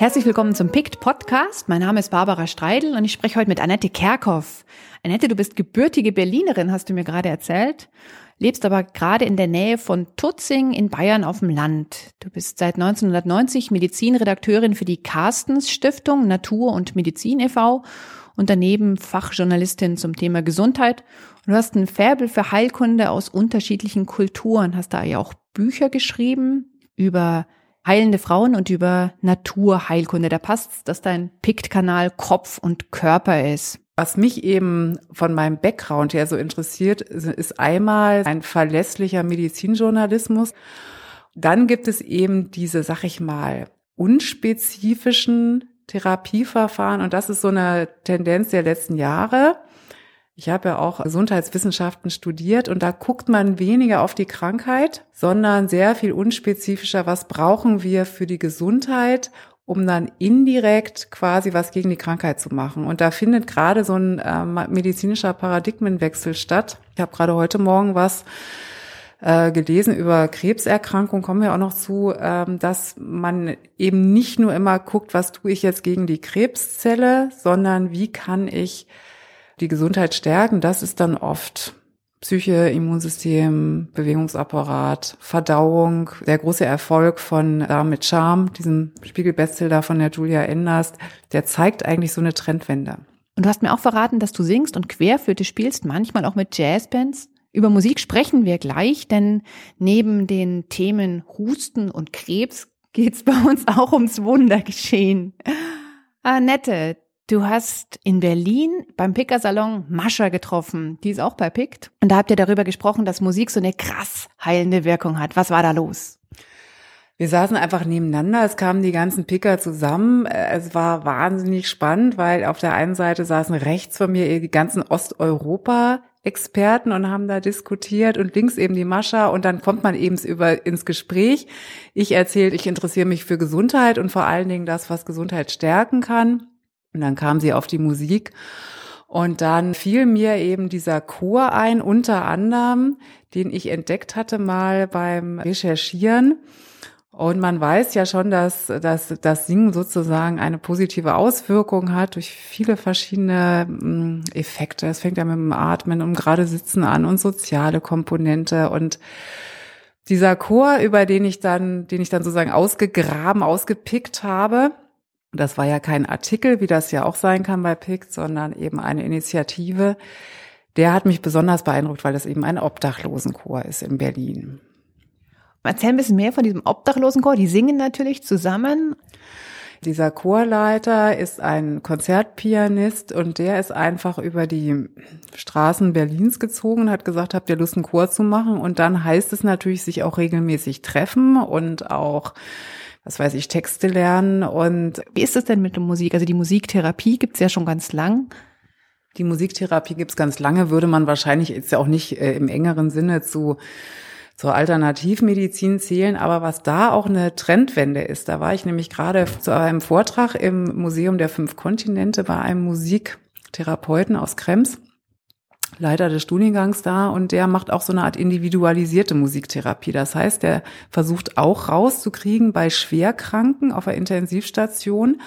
Herzlich willkommen zum PICT Podcast. Mein Name ist Barbara Streidel und ich spreche heute mit Annette Kerkhoff. Annette, du bist gebürtige Berlinerin, hast du mir gerade erzählt, lebst aber gerade in der Nähe von Tutzing in Bayern auf dem Land. Du bist seit 1990 Medizinredakteurin für die Carstens Stiftung Natur und Medizin e.V. und daneben Fachjournalistin zum Thema Gesundheit. Und du hast ein Färbel für Heilkunde aus unterschiedlichen Kulturen, hast da ja auch Bücher geschrieben über heilende Frauen und über Naturheilkunde. Da passt, dass dein Pikt-Kanal Kopf und Körper ist. Was mich eben von meinem Background her so interessiert, ist einmal ein verlässlicher Medizinjournalismus. Dann gibt es eben diese, sag ich mal, unspezifischen Therapieverfahren. Und das ist so eine Tendenz der letzten Jahre. Ich habe ja auch Gesundheitswissenschaften studiert und da guckt man weniger auf die Krankheit, sondern sehr viel unspezifischer, was brauchen wir für die Gesundheit, um dann indirekt quasi was gegen die Krankheit zu machen. Und da findet gerade so ein äh, medizinischer Paradigmenwechsel statt. Ich habe gerade heute Morgen was äh, gelesen über Krebserkrankungen, kommen wir auch noch zu, ähm, dass man eben nicht nur immer guckt, was tue ich jetzt gegen die Krebszelle, sondern wie kann ich die Gesundheit stärken, das ist dann oft Psyche, Immunsystem, Bewegungsapparat, Verdauung. Der große Erfolg von da mit Charme, diesem Spiegelbestseller von der Julia Enders, der zeigt eigentlich so eine Trendwende. Und du hast mir auch verraten, dass du singst und Querflöte spielst, manchmal auch mit Jazzbands. Über Musik sprechen wir gleich, denn neben den Themen Husten und Krebs geht's bei uns auch ums Wundergeschehen. Annette, Du hast in Berlin beim Picker-Salon Mascha getroffen. Die ist auch bei Pict. Und da habt ihr darüber gesprochen, dass Musik so eine krass heilende Wirkung hat. Was war da los? Wir saßen einfach nebeneinander, es kamen die ganzen Picker zusammen. Es war wahnsinnig spannend, weil auf der einen Seite saßen rechts von mir die ganzen Osteuropa-Experten und haben da diskutiert und links eben die Mascha und dann kommt man eben über ins Gespräch. Ich erzählt, ich interessiere mich für Gesundheit und vor allen Dingen das, was Gesundheit stärken kann. Und dann kam sie auf die Musik. Und dann fiel mir eben dieser Chor ein, unter anderem, den ich entdeckt hatte mal beim Recherchieren. Und man weiß ja schon, dass, dass das Singen sozusagen eine positive Auswirkung hat durch viele verschiedene mm, Effekte. Es fängt ja mit dem Atmen und gerade Sitzen an und soziale Komponente und dieser Chor, über den ich dann, den ich dann sozusagen ausgegraben, ausgepickt habe, das war ja kein Artikel, wie das ja auch sein kann bei PICT, sondern eben eine Initiative. Der hat mich besonders beeindruckt, weil das eben ein Obdachlosenchor ist in Berlin. Erzähl ein bisschen mehr von diesem Obdachlosenchor. Die singen natürlich zusammen. Dieser Chorleiter ist ein Konzertpianist und der ist einfach über die Straßen Berlins gezogen und hat gesagt, habt ihr Lust, einen Chor zu machen? Und dann heißt es natürlich, sich auch regelmäßig treffen und auch was weiß ich, Texte lernen. Und wie ist es denn mit der Musik? Also die Musiktherapie gibt's ja schon ganz lang. Die Musiktherapie gibt's ganz lange, würde man wahrscheinlich jetzt ja auch nicht äh, im engeren Sinne zu zur Alternativmedizin zählen, aber was da auch eine Trendwende ist, da war ich nämlich gerade zu einem Vortrag im Museum der fünf Kontinente bei einem Musiktherapeuten aus Krems Leiter des Studiengangs da und der macht auch so eine Art individualisierte Musiktherapie. Das heißt, der versucht auch rauszukriegen bei Schwerkranken auf der Intensivstation,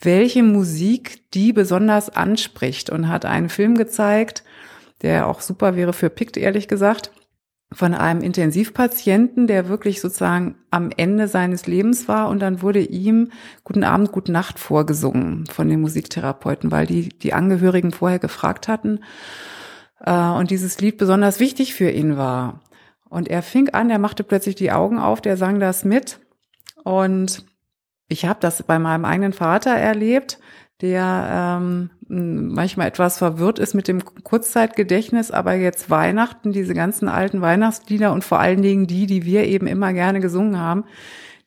welche Musik die besonders anspricht und hat einen Film gezeigt, der auch super wäre für Pict, ehrlich gesagt von einem Intensivpatienten, der wirklich sozusagen am Ende seines Lebens war und dann wurde ihm Guten Abend, Gute Nacht vorgesungen von den Musiktherapeuten, weil die die Angehörigen vorher gefragt hatten äh, und dieses Lied besonders wichtig für ihn war. Und er fing an, er machte plötzlich die Augen auf, der sang das mit und ich habe das bei meinem eigenen Vater erlebt, der ähm, manchmal etwas verwirrt ist mit dem Kurzzeitgedächtnis, aber jetzt Weihnachten, diese ganzen alten Weihnachtslieder und vor allen Dingen die, die wir eben immer gerne gesungen haben,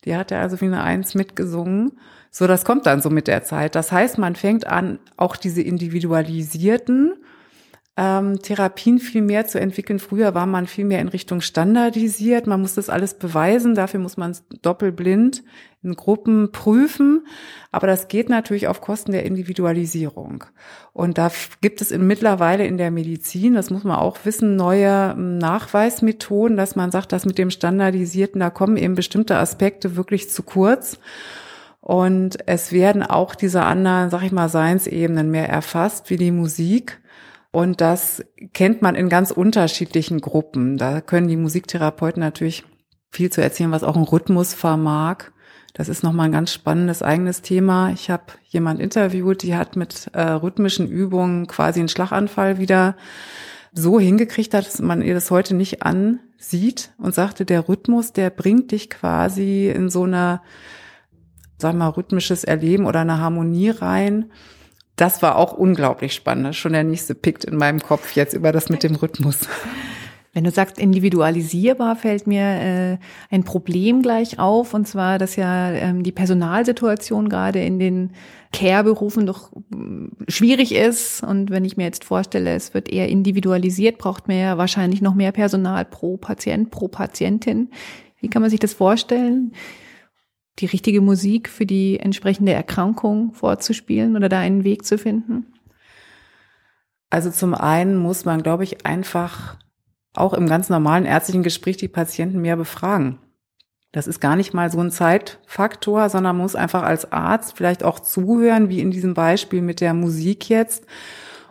die hat er also wie eine Eins mitgesungen. So, das kommt dann so mit der Zeit. Das heißt, man fängt an, auch diese individualisierten ähm, Therapien viel mehr zu entwickeln. Früher war man viel mehr in Richtung standardisiert. Man muss das alles beweisen. Dafür muss man es doppelblind in Gruppen prüfen. Aber das geht natürlich auf Kosten der Individualisierung. Und da gibt es in, mittlerweile in der Medizin, das muss man auch wissen, neue hm, Nachweismethoden, dass man sagt, dass mit dem Standardisierten, da kommen eben bestimmte Aspekte wirklich zu kurz. Und es werden auch diese anderen, sag ich mal, Seinsebenen mehr erfasst, wie die Musik. Und das kennt man in ganz unterschiedlichen Gruppen. Da können die Musiktherapeuten natürlich viel zu erzählen, was auch ein Rhythmus vermag. Das ist nochmal ein ganz spannendes eigenes Thema. Ich habe jemand interviewt, die hat mit äh, rhythmischen Übungen quasi einen Schlaganfall wieder so hingekriegt dass man ihr das heute nicht ansieht und sagte, der Rhythmus, der bringt dich quasi in so eine, sagen wir mal, rhythmisches Erleben oder eine Harmonie rein. Das war auch unglaublich spannend. Schon der nächste pickt in meinem Kopf jetzt über das mit dem Rhythmus. Wenn du sagst individualisierbar, fällt mir äh, ein Problem gleich auf, und zwar, dass ja ähm, die Personalsituation gerade in den Care-Berufen doch äh, schwierig ist. Und wenn ich mir jetzt vorstelle, es wird eher individualisiert, braucht man ja wahrscheinlich noch mehr Personal pro Patient, pro Patientin. Wie kann man sich das vorstellen? Die richtige Musik für die entsprechende Erkrankung vorzuspielen oder da einen Weg zu finden? Also zum einen muss man, glaube ich, einfach auch im ganz normalen ärztlichen Gespräch die Patienten mehr befragen. Das ist gar nicht mal so ein Zeitfaktor, sondern muss einfach als Arzt vielleicht auch zuhören, wie in diesem Beispiel mit der Musik jetzt.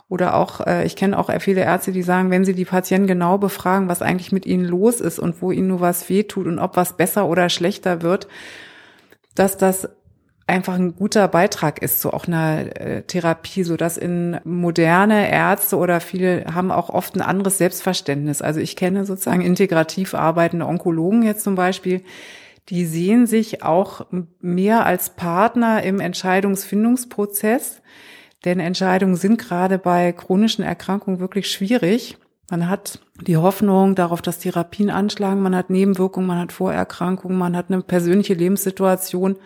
Oder auch, äh, ich kenne auch viele Ärzte, die sagen, wenn sie die Patienten genau befragen, was eigentlich mit ihnen los ist und wo ihnen nur was wehtut und ob was besser oder schlechter wird, dass das einfach ein guter Beitrag ist zu auch einer äh, Therapie, so dass in moderne Ärzte oder viele haben auch oft ein anderes Selbstverständnis. Also ich kenne sozusagen integrativ arbeitende Onkologen jetzt zum Beispiel, die sehen sich auch mehr als Partner im Entscheidungsfindungsprozess, denn Entscheidungen sind gerade bei chronischen Erkrankungen wirklich schwierig. Man hat die Hoffnung darauf, dass Therapien anschlagen, man hat Nebenwirkungen, man hat Vorerkrankungen, man hat eine persönliche Lebenssituation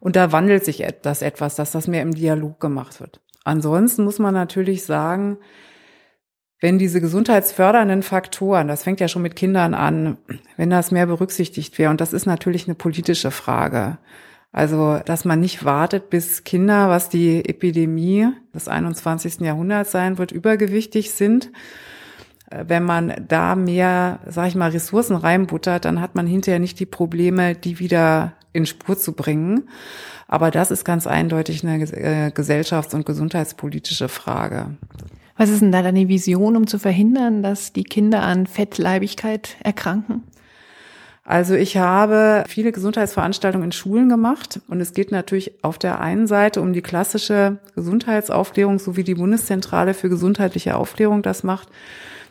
und da wandelt sich das etwas, dass das mehr im Dialog gemacht wird. Ansonsten muss man natürlich sagen, wenn diese gesundheitsfördernden Faktoren, das fängt ja schon mit Kindern an, wenn das mehr berücksichtigt wäre, und das ist natürlich eine politische Frage. Also, dass man nicht wartet, bis Kinder, was die Epidemie des 21. Jahrhunderts sein wird, übergewichtig sind. Wenn man da mehr, sag ich mal, Ressourcen reinbuttert, dann hat man hinterher nicht die Probleme, die wieder in Spur zu bringen. Aber das ist ganz eindeutig eine äh, gesellschafts- und gesundheitspolitische Frage. Was ist denn da deine Vision, um zu verhindern, dass die Kinder an Fettleibigkeit erkranken? Also ich habe viele Gesundheitsveranstaltungen in Schulen gemacht und es geht natürlich auf der einen Seite um die klassische Gesundheitsaufklärung, so wie die Bundeszentrale für gesundheitliche Aufklärung das macht,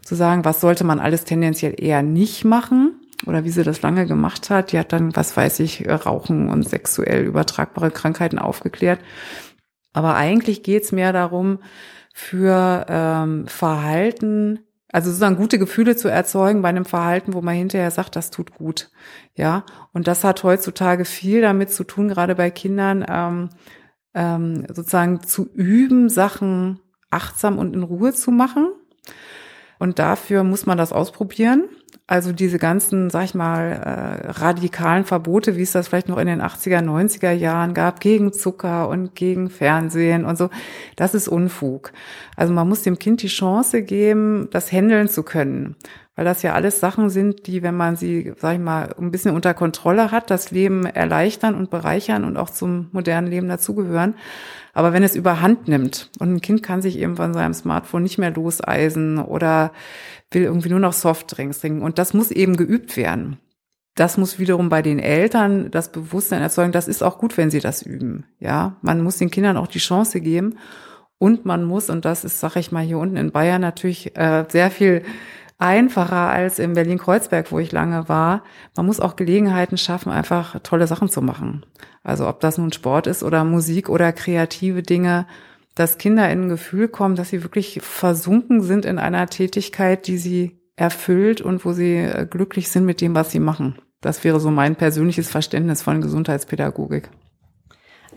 zu sagen, was sollte man alles tendenziell eher nicht machen oder wie sie das lange gemacht hat. Die hat dann, was weiß ich, Rauchen und sexuell übertragbare Krankheiten aufgeklärt. Aber eigentlich geht's mehr darum, für ähm, Verhalten, also sozusagen gute Gefühle zu erzeugen bei einem Verhalten, wo man hinterher sagt, das tut gut. Ja, und das hat heutzutage viel damit zu tun, gerade bei Kindern, ähm, ähm, sozusagen zu üben, Sachen achtsam und in Ruhe zu machen. Und dafür muss man das ausprobieren. Also diese ganzen, sag ich mal, äh, radikalen Verbote, wie es das vielleicht noch in den 80er, 90er Jahren gab, gegen Zucker und gegen Fernsehen und so, das ist Unfug. Also man muss dem Kind die Chance geben, das handeln zu können. Weil das ja alles Sachen sind, die, wenn man sie, sag ich mal, ein bisschen unter Kontrolle hat, das Leben erleichtern und bereichern und auch zum modernen Leben dazugehören. Aber wenn es überhand nimmt und ein Kind kann sich eben von seinem Smartphone nicht mehr loseisen oder will irgendwie nur noch Softdrinks trinken und das muss eben geübt werden. Das muss wiederum bei den Eltern das Bewusstsein erzeugen, das ist auch gut, wenn sie das üben. Ja, man muss den Kindern auch die Chance geben und man muss, und das ist, sag ich mal, hier unten in Bayern natürlich äh, sehr viel einfacher als in Berlin-Kreuzberg, wo ich lange war. Man muss auch Gelegenheiten schaffen, einfach tolle Sachen zu machen. Also ob das nun Sport ist oder Musik oder kreative Dinge, dass Kinder in ein Gefühl kommen, dass sie wirklich versunken sind in einer Tätigkeit, die sie erfüllt und wo sie äh, glücklich sind mit dem, was sie machen. Das wäre so mein persönliches Verständnis von Gesundheitspädagogik.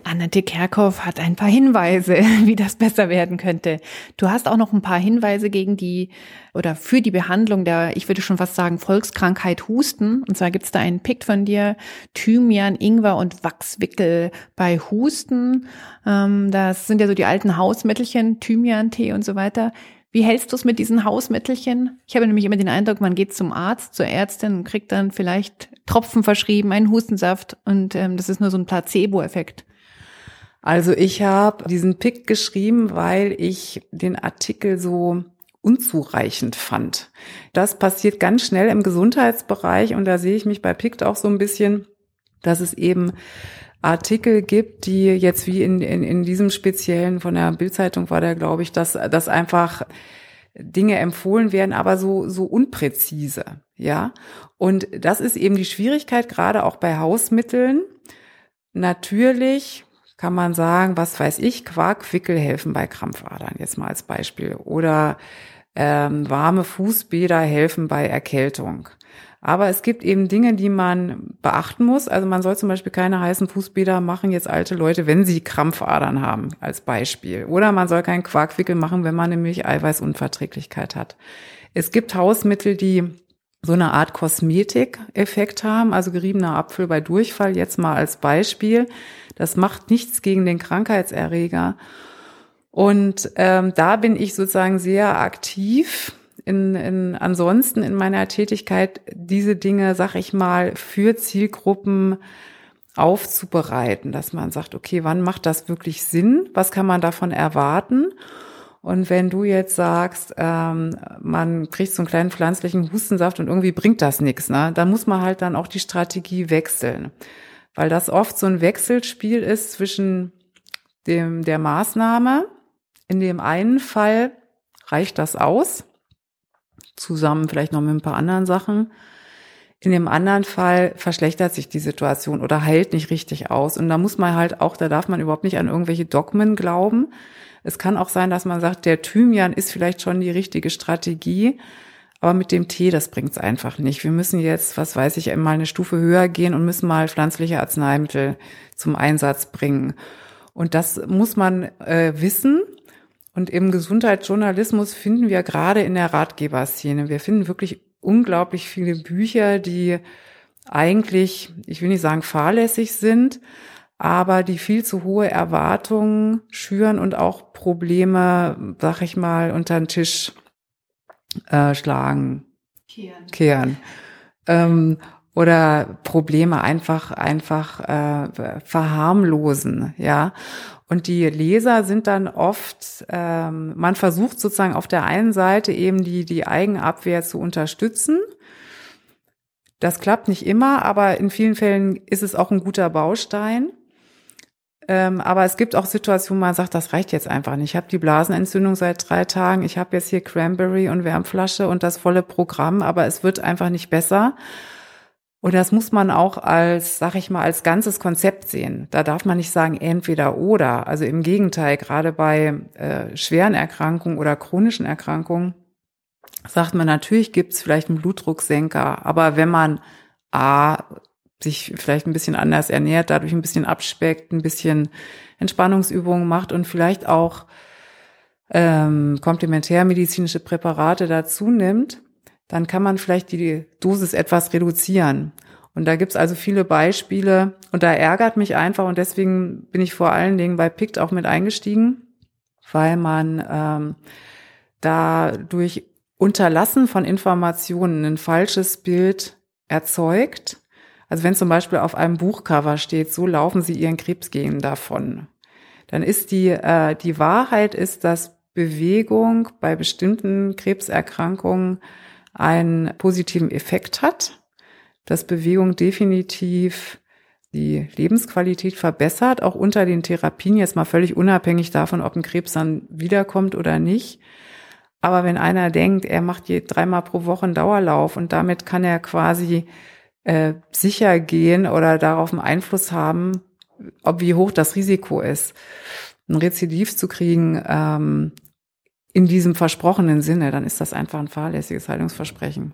Annette Kerkhoff hat ein paar Hinweise, wie das besser werden könnte. Du hast auch noch ein paar Hinweise gegen die oder für die Behandlung der, ich würde schon fast sagen, Volkskrankheit Husten. Und zwar gibt es da einen Pick von dir, Thymian, Ingwer und Wachswickel bei Husten. Ähm, das sind ja so die alten Hausmittelchen, Thymian-Tee und so weiter. Wie hältst du es mit diesen Hausmittelchen? Ich habe nämlich immer den Eindruck, man geht zum Arzt, zur Ärztin und kriegt dann vielleicht Tropfen verschrieben, einen Hustensaft und ähm, das ist nur so ein Placebo-Effekt. Also ich habe diesen Pick geschrieben, weil ich den Artikel so unzureichend fand. Das passiert ganz schnell im Gesundheitsbereich und da sehe ich mich bei PICT auch so ein bisschen, dass es eben Artikel gibt, die jetzt wie in, in, in diesem speziellen von der Bildzeitung war der, glaube ich, dass, dass einfach Dinge empfohlen werden, aber so, so unpräzise, ja. Und das ist eben die Schwierigkeit, gerade auch bei Hausmitteln. Natürlich kann man sagen, was weiß ich, Quarkwickel helfen bei Krampfadern, jetzt mal als Beispiel. Oder ähm, warme Fußbäder helfen bei Erkältung. Aber es gibt eben Dinge, die man beachten muss. Also man soll zum Beispiel keine heißen Fußbäder machen, jetzt alte Leute, wenn sie Krampfadern haben, als Beispiel. Oder man soll keinen Quarkwickel machen, wenn man nämlich Eiweißunverträglichkeit hat. Es gibt Hausmittel, die so eine Art Kosmetikeffekt haben, also geriebener Apfel bei Durchfall jetzt mal als Beispiel. Das macht nichts gegen den Krankheitserreger. Und ähm, da bin ich sozusagen sehr aktiv in, in ansonsten in meiner Tätigkeit diese Dinge, sag ich mal, für Zielgruppen aufzubereiten, dass man sagt, okay, wann macht das wirklich Sinn? Was kann man davon erwarten? Und wenn du jetzt sagst, ähm, man kriegt so einen kleinen pflanzlichen Hustensaft und irgendwie bringt das nichts, ne, dann muss man halt dann auch die Strategie wechseln, weil das oft so ein Wechselspiel ist zwischen dem der Maßnahme. In dem einen Fall reicht das aus, zusammen vielleicht noch mit ein paar anderen Sachen. In dem anderen Fall verschlechtert sich die Situation oder heilt nicht richtig aus. Und da muss man halt auch, da darf man überhaupt nicht an irgendwelche Dogmen glauben. Es kann auch sein, dass man sagt, der Thymian ist vielleicht schon die richtige Strategie, aber mit dem Tee, das bringt's einfach nicht. Wir müssen jetzt, was weiß ich, mal eine Stufe höher gehen und müssen mal pflanzliche Arzneimittel zum Einsatz bringen. Und das muss man äh, wissen. Und im Gesundheitsjournalismus finden wir gerade in der Ratgeberszene, wir finden wirklich unglaublich viele Bücher, die eigentlich, ich will nicht sagen fahrlässig sind, aber die viel zu hohe Erwartungen schüren und auch Probleme, sag ich mal, unter den Tisch äh, schlagen, kehren. kehren. Ähm, oder Probleme einfach einfach äh, verharmlosen, ja. Und die Leser sind dann oft, ähm, man versucht sozusagen auf der einen Seite eben die, die Eigenabwehr zu unterstützen. Das klappt nicht immer, aber in vielen Fällen ist es auch ein guter Baustein. Ähm, aber es gibt auch Situationen, wo man sagt, das reicht jetzt einfach nicht. Ich habe die Blasenentzündung seit drei Tagen, ich habe jetzt hier Cranberry und Wärmflasche und das volle Programm, aber es wird einfach nicht besser. Und das muss man auch als, sag ich mal, als ganzes Konzept sehen. Da darf man nicht sagen entweder oder. Also im Gegenteil, gerade bei äh, schweren Erkrankungen oder chronischen Erkrankungen sagt man natürlich gibt's vielleicht einen Blutdrucksenker, aber wenn man A sich vielleicht ein bisschen anders ernährt, dadurch ein bisschen abspeckt, ein bisschen Entspannungsübungen macht und vielleicht auch ähm, komplementärmedizinische Präparate dazu nimmt, dann kann man vielleicht die Dosis etwas reduzieren. Und da gibt's also viele Beispiele und da ärgert mich einfach und deswegen bin ich vor allen Dingen bei PICT auch mit eingestiegen, weil man ähm, da durch Unterlassen von Informationen ein falsches Bild erzeugt. Also wenn zum Beispiel auf einem Buchcover steht, so laufen Sie Ihren Krebsgenen davon, dann ist die, äh, die Wahrheit ist, dass Bewegung bei bestimmten Krebserkrankungen einen positiven Effekt hat, dass Bewegung definitiv die Lebensqualität verbessert, auch unter den Therapien, jetzt mal völlig unabhängig davon, ob ein Krebs dann wiederkommt oder nicht. Aber wenn einer denkt, er macht je dreimal pro Woche einen Dauerlauf und damit kann er quasi äh, sicher gehen oder darauf einen Einfluss haben, ob wie hoch das Risiko ist, ein Rezidiv zu kriegen, ähm, in diesem versprochenen Sinne, dann ist das einfach ein fahrlässiges Heilungsversprechen.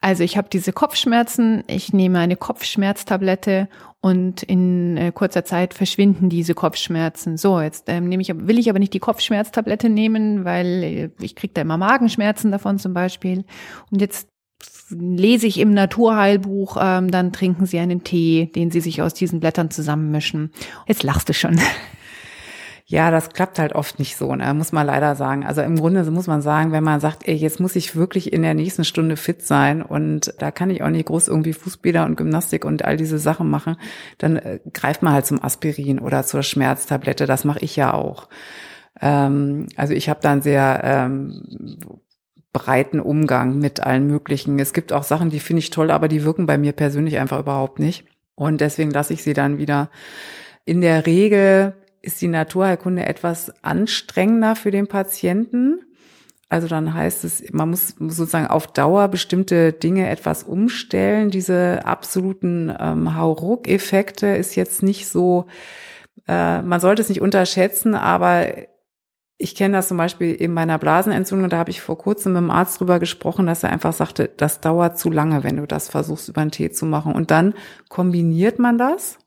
Also ich habe diese Kopfschmerzen, ich nehme eine Kopfschmerztablette und in äh, kurzer Zeit verschwinden diese Kopfschmerzen. So, jetzt ähm, nehme ich, will ich aber nicht die Kopfschmerztablette nehmen, weil äh, ich kriege da immer Magenschmerzen davon zum Beispiel. Und jetzt lese ich im Naturheilbuch, ähm, dann trinken Sie einen Tee, den Sie sich aus diesen Blättern zusammenmischen. Jetzt lachst du schon. Ja, das klappt halt oft nicht so, ne? muss man leider sagen. Also im Grunde muss man sagen, wenn man sagt, ey, jetzt muss ich wirklich in der nächsten Stunde fit sein und da kann ich auch nicht groß irgendwie Fußbäder und Gymnastik und all diese Sachen machen, dann äh, greift man halt zum Aspirin oder zur Schmerztablette. Das mache ich ja auch. Ähm, also ich habe dann sehr ähm, breiten Umgang mit allen möglichen. Es gibt auch Sachen, die finde ich toll, aber die wirken bei mir persönlich einfach überhaupt nicht. Und deswegen lasse ich sie dann wieder. In der Regel ist die Naturheilkunde etwas anstrengender für den Patienten. Also dann heißt es, man muss sozusagen auf Dauer bestimmte Dinge etwas umstellen. Diese absoluten ähm, Hauruck-Effekte ist jetzt nicht so, äh, man sollte es nicht unterschätzen, aber ich kenne das zum Beispiel in meiner Blasenentzündung, da habe ich vor kurzem mit dem Arzt drüber gesprochen, dass er einfach sagte, das dauert zu lange, wenn du das versuchst, über einen Tee zu machen. Und dann kombiniert man das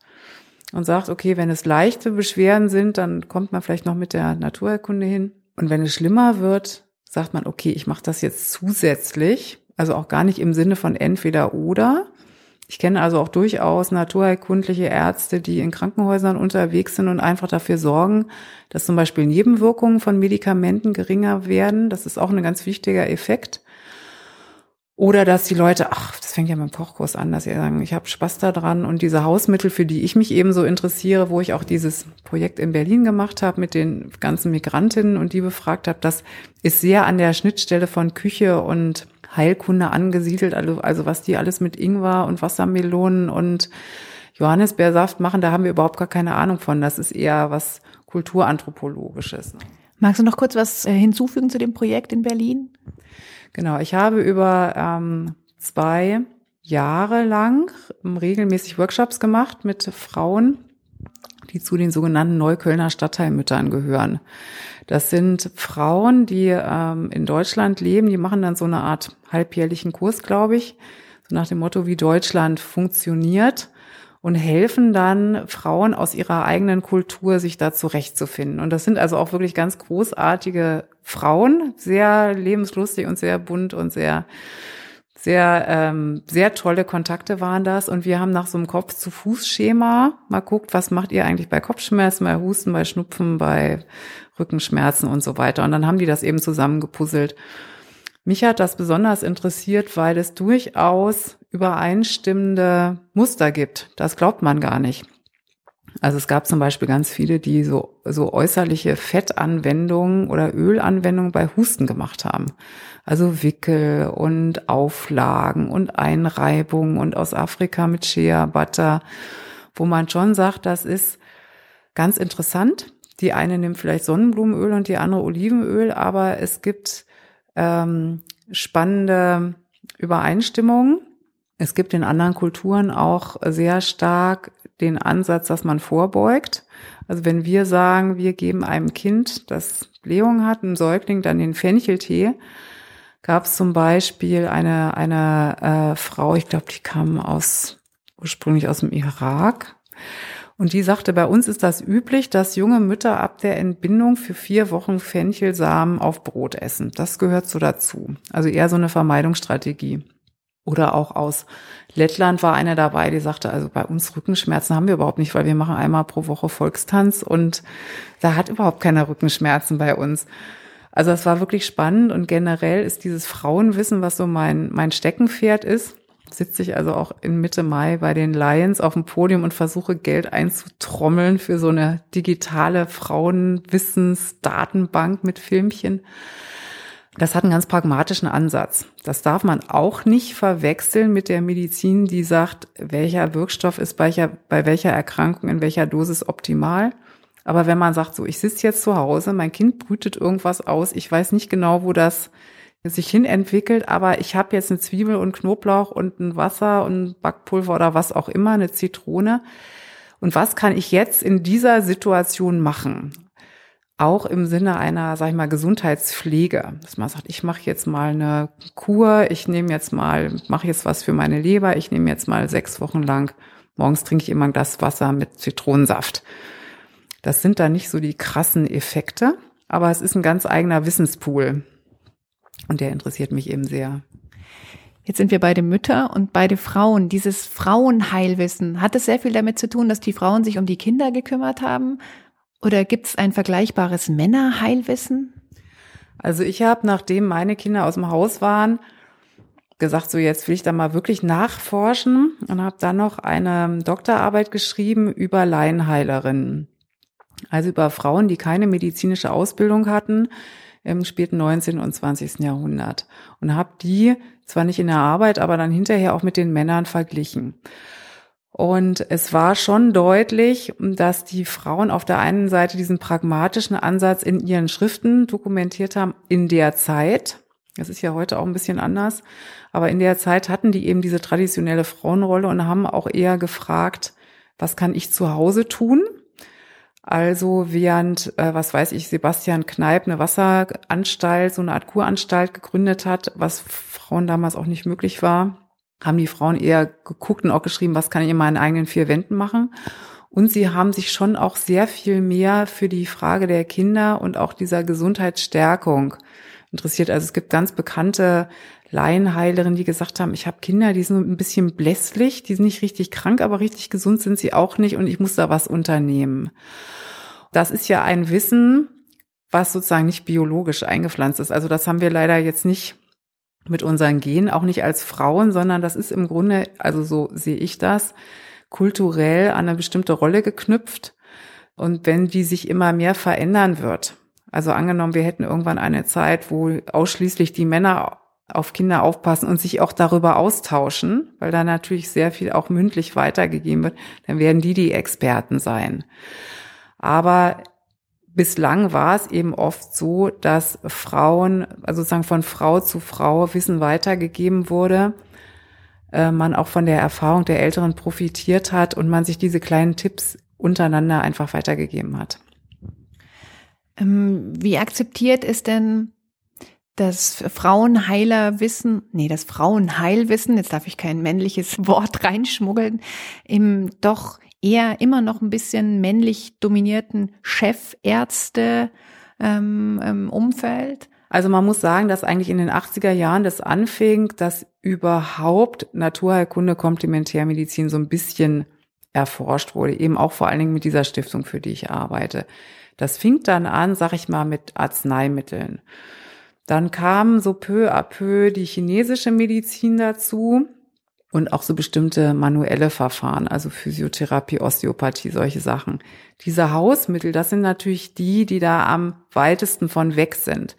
und sagt, okay, wenn es leichte Beschwerden sind, dann kommt man vielleicht noch mit der Naturerkunde hin. Und wenn es schlimmer wird, sagt man, okay, ich mache das jetzt zusätzlich, also auch gar nicht im Sinne von entweder oder, ich kenne also auch durchaus naturheilkundliche Ärzte, die in Krankenhäusern unterwegs sind und einfach dafür sorgen, dass zum Beispiel Nebenwirkungen von Medikamenten geringer werden. Das ist auch ein ganz wichtiger Effekt. Oder dass die Leute, ach, das fängt ja mit dem Kochkurs an, dass sie sagen, ich habe Spaß daran und diese Hausmittel, für die ich mich eben so interessiere, wo ich auch dieses Projekt in Berlin gemacht habe mit den ganzen Migrantinnen und die befragt habe, das ist sehr an der Schnittstelle von Küche und Heilkunde angesiedelt, also, also was die alles mit Ingwer und Wassermelonen und Johannisbeersaft machen, da haben wir überhaupt gar keine Ahnung von. Das ist eher was Kulturanthropologisches. Magst du noch kurz was äh, hinzufügen zu dem Projekt in Berlin? Genau, ich habe über ähm, zwei Jahre lang regelmäßig Workshops gemacht mit Frauen, die zu den sogenannten Neuköllner Stadtteilmüttern gehören. Das sind Frauen, die ähm, in Deutschland leben, die machen dann so eine Art halbjährlichen Kurs, glaube ich, so nach dem Motto, wie Deutschland funktioniert und helfen dann Frauen aus ihrer eigenen Kultur, sich da zurechtzufinden. Und das sind also auch wirklich ganz großartige Frauen, sehr lebenslustig und sehr bunt und sehr sehr, ähm, sehr tolle Kontakte waren das. Und wir haben nach so einem Kopf-zu-Fuß-Schema mal guckt, was macht ihr eigentlich bei Kopfschmerzen, bei Husten, bei Schnupfen, bei Rückenschmerzen und so weiter. Und dann haben die das eben zusammengepuzzelt. Mich hat das besonders interessiert, weil es durchaus übereinstimmende Muster gibt. Das glaubt man gar nicht. Also es gab zum Beispiel ganz viele, die so, so äußerliche Fettanwendungen oder Ölanwendungen bei Husten gemacht haben. Also Wickel und Auflagen und Einreibungen und aus Afrika mit Shea Butter, wo man schon sagt, das ist ganz interessant. Die eine nimmt vielleicht Sonnenblumenöl und die andere Olivenöl, aber es gibt ähm, spannende Übereinstimmungen. Es gibt in anderen Kulturen auch sehr stark den Ansatz, dass man vorbeugt. Also wenn wir sagen, wir geben einem Kind, das Blähung hat, einem Säugling, dann den Fencheltee, gab es zum Beispiel eine, eine äh, Frau, ich glaube, die kam aus ursprünglich aus dem Irak. Und die sagte, bei uns ist das üblich, dass junge Mütter ab der Entbindung für vier Wochen Fenchelsamen auf Brot essen. Das gehört so dazu. Also eher so eine Vermeidungsstrategie. Oder auch aus Lettland war einer dabei, die sagte, also bei uns Rückenschmerzen haben wir überhaupt nicht, weil wir machen einmal pro Woche Volkstanz und da hat überhaupt keiner Rückenschmerzen bei uns. Also es war wirklich spannend und generell ist dieses Frauenwissen, was so mein, mein Steckenpferd ist, sitze ich also auch in Mitte Mai bei den Lions auf dem Podium und versuche Geld einzutrommeln für so eine digitale Frauenwissensdatenbank mit Filmchen. Das hat einen ganz pragmatischen Ansatz. Das darf man auch nicht verwechseln mit der Medizin, die sagt, welcher Wirkstoff ist bei welcher, bei welcher Erkrankung in welcher Dosis optimal. Aber wenn man sagt, so, ich sitze jetzt zu Hause, mein Kind brütet irgendwas aus, ich weiß nicht genau, wo das sich hin entwickelt, aber ich habe jetzt eine Zwiebel und Knoblauch und ein Wasser und Backpulver oder was auch immer, eine Zitrone. Und was kann ich jetzt in dieser Situation machen? Auch im Sinne einer, sag ich mal, Gesundheitspflege. Dass man sagt, ich mache jetzt mal eine Kur, ich nehme jetzt mal, mache jetzt was für meine Leber, ich nehme jetzt mal sechs Wochen lang, morgens trinke ich immer ein Glas Wasser mit Zitronensaft. Das sind da nicht so die krassen Effekte, aber es ist ein ganz eigener Wissenspool. Und der interessiert mich eben sehr. Jetzt sind wir beide Mütter und beide Frauen. Dieses Frauenheilwissen, hat es sehr viel damit zu tun, dass die Frauen sich um die Kinder gekümmert haben? Oder gibt es ein vergleichbares Männerheilwissen? Also ich habe, nachdem meine Kinder aus dem Haus waren, gesagt, so jetzt will ich da mal wirklich nachforschen und habe dann noch eine Doktorarbeit geschrieben über Laienheilerinnen. Also über Frauen, die keine medizinische Ausbildung hatten im späten 19. und 20. Jahrhundert. Und habe die zwar nicht in der Arbeit, aber dann hinterher auch mit den Männern verglichen. Und es war schon deutlich, dass die Frauen auf der einen Seite diesen pragmatischen Ansatz in ihren Schriften dokumentiert haben in der Zeit. Das ist ja heute auch ein bisschen anders. Aber in der Zeit hatten die eben diese traditionelle Frauenrolle und haben auch eher gefragt, was kann ich zu Hause tun? Also während, äh, was weiß ich, Sebastian Kneip eine Wasseranstalt, so eine Art Kuranstalt gegründet hat, was Frauen damals auch nicht möglich war, haben die Frauen eher geguckt und auch geschrieben, was kann ich in meinen eigenen vier Wänden machen. Und sie haben sich schon auch sehr viel mehr für die Frage der Kinder und auch dieser Gesundheitsstärkung interessiert. Also es gibt ganz bekannte Laienheilerinnen, die gesagt haben, ich habe Kinder, die sind ein bisschen blässlich, die sind nicht richtig krank, aber richtig gesund sind sie auch nicht und ich muss da was unternehmen. Das ist ja ein Wissen, was sozusagen nicht biologisch eingepflanzt ist. Also das haben wir leider jetzt nicht mit unseren Genen, auch nicht als Frauen, sondern das ist im Grunde, also so sehe ich das, kulturell an eine bestimmte Rolle geknüpft. Und wenn die sich immer mehr verändern wird, also angenommen, wir hätten irgendwann eine Zeit, wo ausschließlich die Männer auf Kinder aufpassen und sich auch darüber austauschen, weil da natürlich sehr viel auch mündlich weitergegeben wird, dann werden die die Experten sein. Aber bislang war es eben oft so, dass Frauen, also sozusagen von Frau zu Frau Wissen weitergegeben wurde, äh, man auch von der Erfahrung der Älteren profitiert hat und man sich diese kleinen Tipps untereinander einfach weitergegeben hat. Ähm, wie akzeptiert ist denn das Frauenheilerwissen, nee, das Frauenheilwissen, jetzt darf ich kein männliches Wort reinschmuggeln, im doch eher immer noch ein bisschen männlich dominierten Chefärzte ähm, ähm, Umfeld? Also man muss sagen, dass eigentlich in den 80er Jahren das anfing, dass überhaupt Naturheilkunde, Komplementärmedizin so ein bisschen erforscht wurde, eben auch vor allen Dingen mit dieser Stiftung, für die ich arbeite. Das fing dann an, sag ich mal, mit Arzneimitteln. Dann kam so peu à peu die chinesische Medizin dazu und auch so bestimmte manuelle Verfahren, also Physiotherapie, Osteopathie, solche Sachen. Diese Hausmittel, das sind natürlich die, die da am weitesten von weg sind,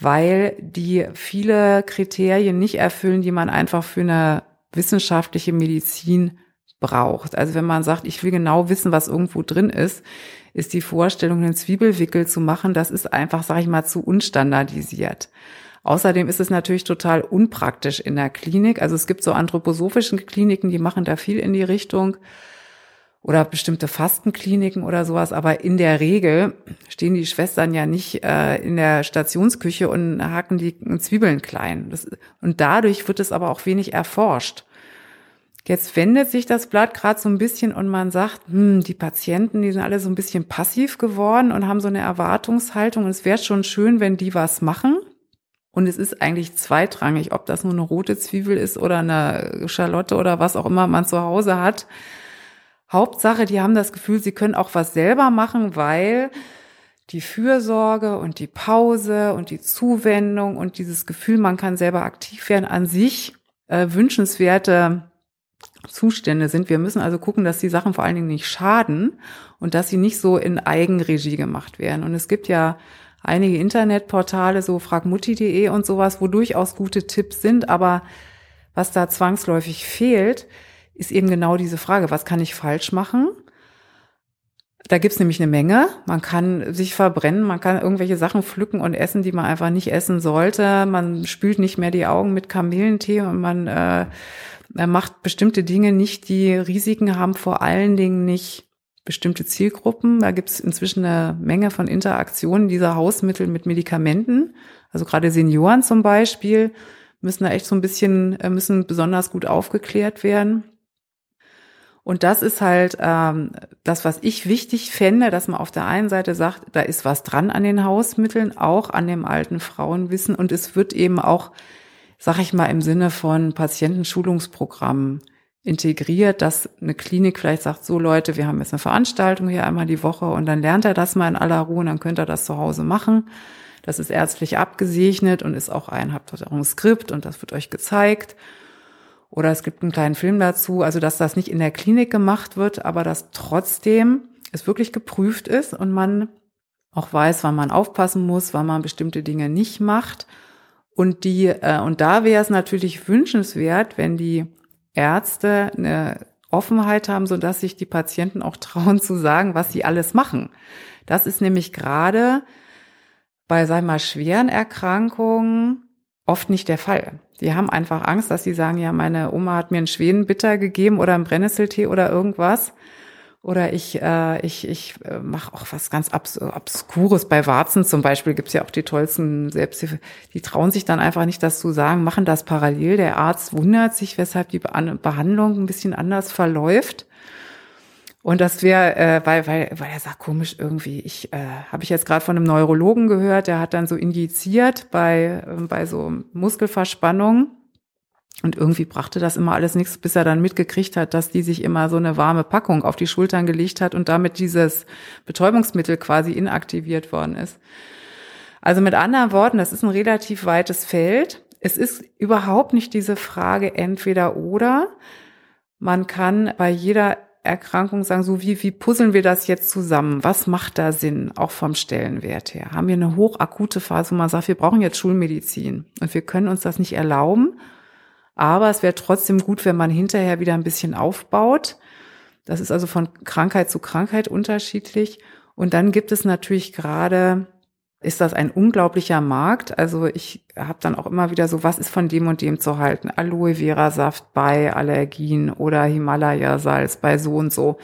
weil die viele Kriterien nicht erfüllen, die man einfach für eine wissenschaftliche Medizin braucht. Also wenn man sagt, ich will genau wissen, was irgendwo drin ist, ist die Vorstellung, einen Zwiebelwickel zu machen, das ist einfach, sage ich mal, zu unstandardisiert. Außerdem ist es natürlich total unpraktisch in der Klinik. Also es gibt so anthroposophischen Kliniken, die machen da viel in die Richtung oder bestimmte Fastenkliniken oder sowas. Aber in der Regel stehen die Schwestern ja nicht äh, in der Stationsküche und haken die Zwiebeln klein. Das, und dadurch wird es aber auch wenig erforscht. Jetzt wendet sich das Blatt gerade so ein bisschen und man sagt, hm, die Patienten, die sind alle so ein bisschen passiv geworden und haben so eine Erwartungshaltung. Und es wäre schon schön, wenn die was machen. Und es ist eigentlich zweitrangig, ob das nur eine rote Zwiebel ist oder eine Schalotte oder was auch immer man zu Hause hat. Hauptsache, die haben das Gefühl, sie können auch was selber machen, weil die Fürsorge und die Pause und die Zuwendung und dieses Gefühl, man kann selber aktiv werden, an sich äh, wünschenswerte Zustände sind. Wir müssen also gucken, dass die Sachen vor allen Dingen nicht schaden und dass sie nicht so in Eigenregie gemacht werden. Und es gibt ja einige Internetportale, so fragmutti.de und sowas, wo durchaus gute Tipps sind, aber was da zwangsläufig fehlt, ist eben genau diese Frage, was kann ich falsch machen? Da gibt's nämlich eine Menge. Man kann sich verbrennen, man kann irgendwelche Sachen pflücken und essen, die man einfach nicht essen sollte. Man spült nicht mehr die Augen mit Kamillentee und man äh, er macht bestimmte Dinge nicht, die Risiken haben, vor allen Dingen nicht bestimmte Zielgruppen. Da gibt es inzwischen eine Menge von Interaktionen dieser Hausmittel mit Medikamenten. Also gerade Senioren zum Beispiel müssen da echt so ein bisschen, äh, müssen besonders gut aufgeklärt werden. Und das ist halt ähm, das, was ich wichtig fände, dass man auf der einen Seite sagt, da ist was dran an den Hausmitteln, auch an dem alten Frauenwissen. Und es wird eben auch sag ich mal, im Sinne von Patientenschulungsprogrammen integriert, dass eine Klinik vielleicht sagt, so Leute, wir haben jetzt eine Veranstaltung hier einmal die Woche und dann lernt er das mal in aller Ruhe und dann könnt ihr das zu Hause machen. Das ist ärztlich abgesegnet und ist auch ein, habt auch ein Skript und das wird euch gezeigt. Oder es gibt einen kleinen Film dazu, also dass das nicht in der Klinik gemacht wird, aber dass trotzdem es wirklich geprüft ist und man auch weiß, wann man aufpassen muss, wann man bestimmte Dinge nicht macht. Und die, äh, und da wäre es natürlich wünschenswert, wenn die Ärzte eine Offenheit haben, so dass sich die Patienten auch trauen zu sagen, was sie alles machen. Das ist nämlich gerade bei, wir mal, schweren Erkrankungen oft nicht der Fall. Die haben einfach Angst, dass sie sagen, ja, meine Oma hat mir einen Schwedenbitter gegeben oder einen Brennnesseltee oder irgendwas. Oder ich, äh, ich, ich äh, mache auch was ganz Abs Obskures. Bei Warzen zum Beispiel gibt's ja auch die tollsten Selbsthilfe. Die trauen sich dann einfach nicht, das zu sagen, machen das parallel. Der Arzt wundert sich, weshalb die Be Behandlung ein bisschen anders verläuft. Und das wäre, äh, weil, weil, weil er sagt, komisch irgendwie, ich äh, habe ich jetzt gerade von einem Neurologen gehört, der hat dann so injiziert bei, äh, bei so Muskelverspannung. Und irgendwie brachte das immer alles nichts, bis er dann mitgekriegt hat, dass die sich immer so eine warme Packung auf die Schultern gelegt hat und damit dieses Betäubungsmittel quasi inaktiviert worden ist. Also mit anderen Worten, das ist ein relativ weites Feld. Es ist überhaupt nicht diese Frage entweder oder. Man kann bei jeder Erkrankung sagen, so wie, wie puzzeln wir das jetzt zusammen? Was macht da Sinn, auch vom Stellenwert her? Haben wir eine hochakute Phase, wo man sagt, wir brauchen jetzt Schulmedizin und wir können uns das nicht erlauben aber es wäre trotzdem gut, wenn man hinterher wieder ein bisschen aufbaut. Das ist also von Krankheit zu Krankheit unterschiedlich. Und dann gibt es natürlich gerade, ist das ein unglaublicher Markt. Also ich habe dann auch immer wieder so, was ist von dem und dem zu halten? Aloe Vera Saft bei Allergien oder Himalaya Salz bei so und so.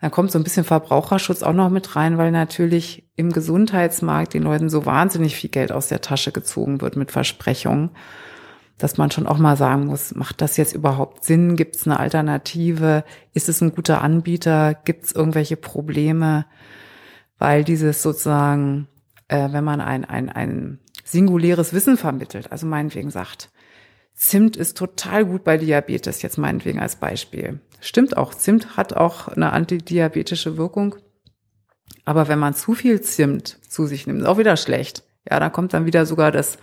Da kommt so ein bisschen Verbraucherschutz auch noch mit rein, weil natürlich im Gesundheitsmarkt den Leuten so wahnsinnig viel Geld aus der Tasche gezogen wird mit Versprechungen dass man schon auch mal sagen muss, macht das jetzt überhaupt Sinn? Gibt es eine Alternative? Ist es ein guter Anbieter? Gibt es irgendwelche Probleme? Weil dieses sozusagen, äh, wenn man ein, ein, ein singuläres Wissen vermittelt, also meinetwegen sagt, Zimt ist total gut bei Diabetes, jetzt meinetwegen als Beispiel. Stimmt auch, Zimt hat auch eine antidiabetische Wirkung. Aber wenn man zu viel Zimt zu sich nimmt, ist auch wieder schlecht. Ja, dann kommt dann wieder sogar das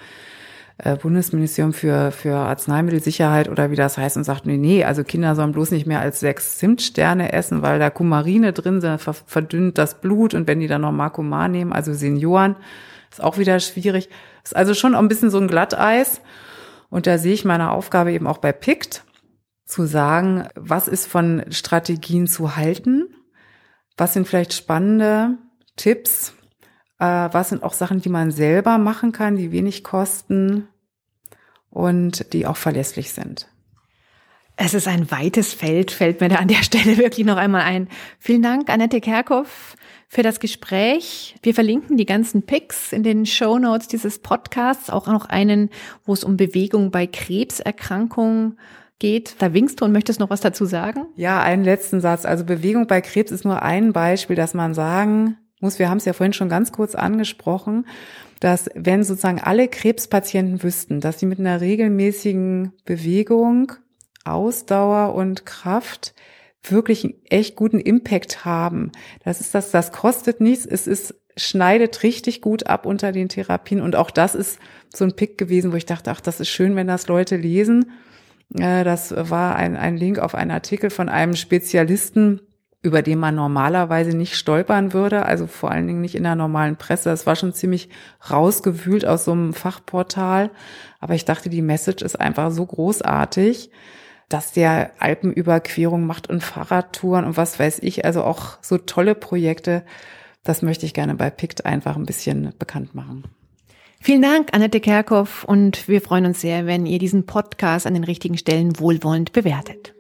äh, Bundesministerium für, für Arzneimittelsicherheit oder wie das heißt und sagt, nee, nee, also Kinder sollen bloß nicht mehr als sechs Zimtsterne essen, weil da Kumarine drin sind, verdünnt das Blut und wenn die dann noch Markoman nehmen, also Senioren, ist auch wieder schwierig. Ist also schon ein bisschen so ein Glatteis. Und da sehe ich meine Aufgabe eben auch bei PICT, zu sagen, was ist von Strategien zu halten? Was sind vielleicht spannende Tipps? Äh, was sind auch Sachen, die man selber machen kann, die wenig kosten und die auch verlässlich sind. Es ist ein weites Feld, fällt mir da an der Stelle wirklich noch einmal ein. Vielen Dank, Annette Kerkhoff, für das Gespräch. Wir verlinken die ganzen Pics in den Show Notes dieses Podcasts, auch noch einen, wo es um Bewegung bei Krebserkrankungen geht. Da winkst du und möchtest noch was dazu sagen? Ja, einen letzten Satz. Also Bewegung bei Krebs ist nur ein Beispiel, dass man sagen muss, wir haben es ja vorhin schon ganz kurz angesprochen, dass wenn sozusagen alle Krebspatienten wüssten, dass sie mit einer regelmäßigen Bewegung, Ausdauer und Kraft wirklich einen echt guten Impact haben. Das ist das, das kostet nichts. Es ist, schneidet richtig gut ab unter den Therapien. Und auch das ist so ein Pick gewesen, wo ich dachte, ach, das ist schön, wenn das Leute lesen. Äh, das war ein, ein Link auf einen Artikel von einem Spezialisten, über den man normalerweise nicht stolpern würde, also vor allen Dingen nicht in der normalen Presse. Das war schon ziemlich rausgewühlt aus so einem Fachportal. Aber ich dachte, die Message ist einfach so großartig, dass der Alpenüberquerung macht und Fahrradtouren und was weiß ich, also auch so tolle Projekte. Das möchte ich gerne bei PICT einfach ein bisschen bekannt machen. Vielen Dank, Annette Kerkhoff, und wir freuen uns sehr, wenn ihr diesen Podcast an den richtigen Stellen wohlwollend bewertet.